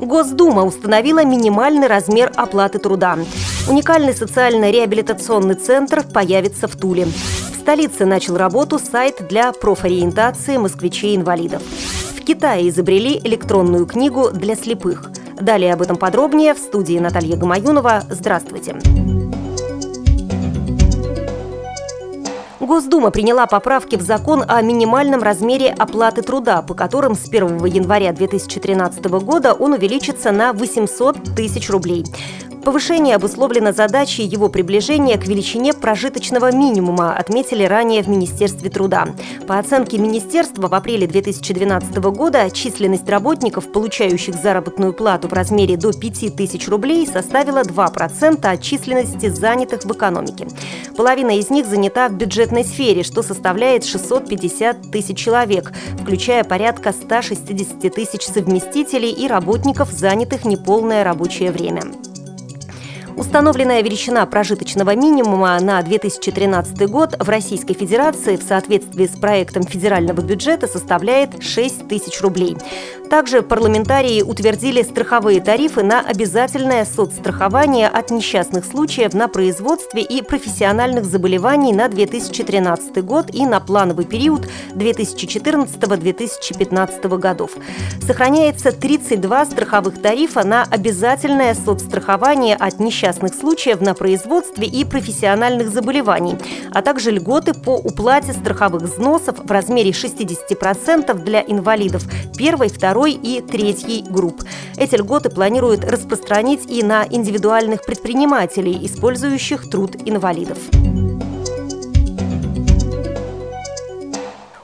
Госдума установила минимальный размер оплаты труда. Уникальный социально-реабилитационный центр появится в Туле. В столице начал работу сайт для профориентации москвичей-инвалидов. В Китае изобрели электронную книгу для слепых. Далее об этом подробнее в студии Наталья Гамаюнова. Здравствуйте. Здравствуйте. Госдума приняла поправки в закон о минимальном размере оплаты труда, по которым с 1 января 2013 года он увеличится на 800 тысяч рублей. Повышение обусловлено задачей его приближения к величине прожиточного минимума, отметили ранее в Министерстве труда. По оценке Министерства, в апреле 2012 года численность работников, получающих заработную плату в размере до 5 тысяч рублей, составила 2% от численности занятых в экономике. Половина из них занята в бюджетной сфере, что составляет 650 тысяч человек, включая порядка 160 тысяч совместителей и работников, занятых неполное рабочее время. Установленная величина прожиточного минимума на 2013 год в Российской Федерации в соответствии с проектом федерального бюджета составляет 6 тысяч рублей. Также парламентарии утвердили страховые тарифы на обязательное соцстрахование от несчастных случаев на производстве и профессиональных заболеваний на 2013 год и на плановый период 2014-2015 годов. Сохраняется 32 страховых тарифа на обязательное соцстрахование от несчастных случаев на производстве и профессиональных заболеваний, а также льготы по уплате страховых взносов в размере 60% для инвалидов первой, второй и третьей групп. Эти льготы планируют распространить и на индивидуальных предпринимателей, использующих труд инвалидов.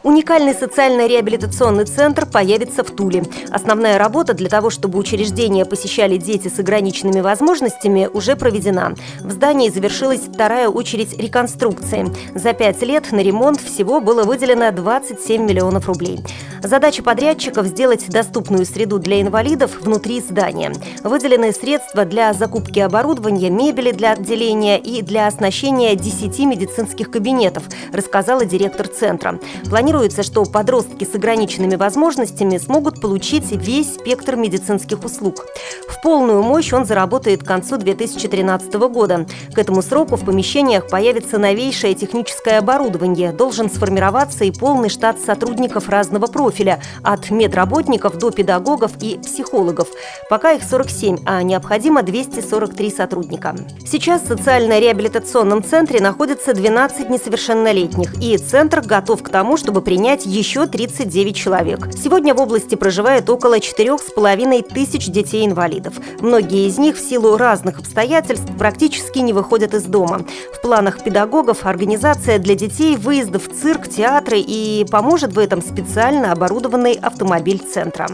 Уникальный социально-реабилитационный центр появится в Туле. Основная работа для того, чтобы учреждения посещали дети с ограниченными возможностями, уже проведена. В здании завершилась вторая очередь реконструкции. За пять лет на ремонт всего было выделено 27 миллионов рублей. Задача подрядчиков – сделать доступную среду для инвалидов внутри здания. Выделены средства для закупки оборудования, мебели для отделения и для оснащения 10 медицинских кабинетов, рассказала директор центра. Планируется Планируется, что подростки с ограниченными возможностями смогут получить весь спектр медицинских услуг. В полную мощь он заработает к концу 2013 года. К этому сроку в помещениях появится новейшее техническое оборудование. Должен сформироваться и полный штат сотрудников разного профиля, от медработников до педагогов и психологов. Пока их 47, а необходимо 243 сотрудника. Сейчас в социально-реабилитационном центре находится 12 несовершеннолетних, и центр готов к тому, чтобы принять еще 39 человек. Сегодня в области проживает около 4,5 тысяч детей-инвалидов. Многие из них в силу разных обстоятельств практически не выходят из дома. В планах педагогов организация для детей выездов в цирк, театры и поможет в этом специально оборудованный автомобиль центра.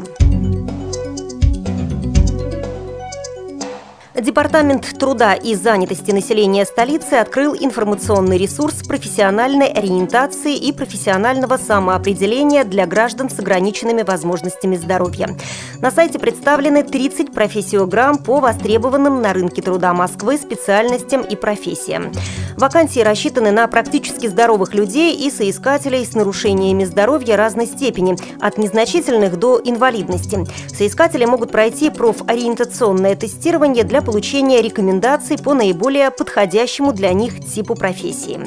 Департамент труда и занятости населения столицы открыл информационный ресурс профессиональной ориентации и профессионального самоопределения для граждан с ограниченными возможностями здоровья. На сайте представлены 30 профессиограмм по востребованным на рынке труда Москвы специальностям и профессиям. Вакансии рассчитаны на практически здоровых людей и соискателей с нарушениями здоровья разной степени, от незначительных до инвалидности. Соискатели могут пройти профориентационное тестирование для получения рекомендаций по наиболее подходящему для них типу профессии.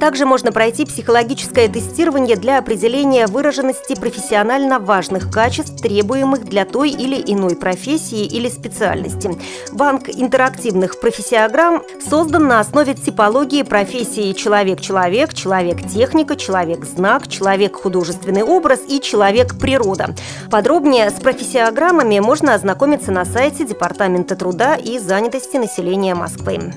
Также можно пройти психологическое тестирование для определения выраженности профессионально важных качеств, требуемых для той или иной профессии или специальности. Банк интерактивных профессиограмм создан на основе типологии профессии «человек-человек», «человек-техника», «человек-знак», «человек-художественный образ» и «человек-природа». Подробнее с профессиограммами можно ознакомиться на сайте Департамента труда и занятости населения Москвы.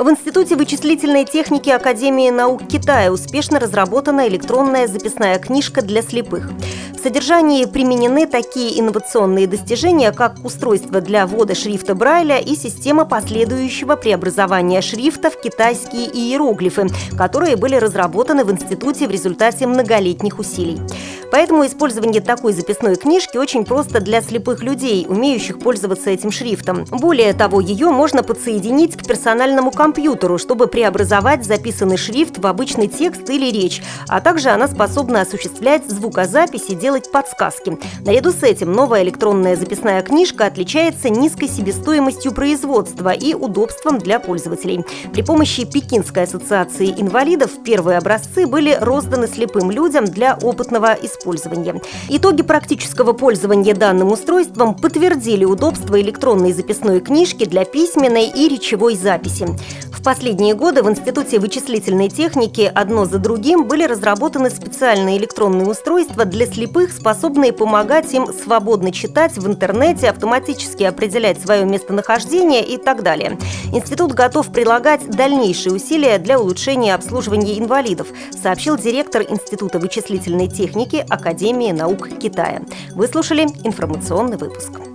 В Институте вычислительной техники Академии наук Китая успешно разработана электронная записная книжка для слепых. В содержании применены такие инновационные достижения, как устройство для ввода шрифта Брайля и система последующего преобразования шрифта в китайские иероглифы, которые были разработаны в институте в результате многолетних усилий. Поэтому использование такой записной книжки очень просто для слепых людей, умеющих пользоваться этим шрифтом. Более того, ее можно подсоединить к персональному компьютеру, чтобы преобразовать записанный шрифт в обычный текст или речь, а также она способна осуществлять звукозапись и делать подсказки. Наряду с этим новая электронная записная книжка отличается низкой себестоимостью производства и удобством для пользователей. При помощи Пекинской ассоциации инвалидов первые образцы были розданы слепым людям для опытного использования. Итоги практического пользования данным устройством подтвердили удобство электронной записной книжки для письменной и речевой записи. В последние годы в Институте вычислительной техники одно за другим были разработаны специальные электронные устройства для слепых, способные помогать им свободно читать в интернете, автоматически определять свое местонахождение и так далее. Институт готов прилагать дальнейшие усилия для улучшения обслуживания инвалидов, сообщил директор Института вычислительной техники Академии наук Китая. Вы слушали информационный выпуск.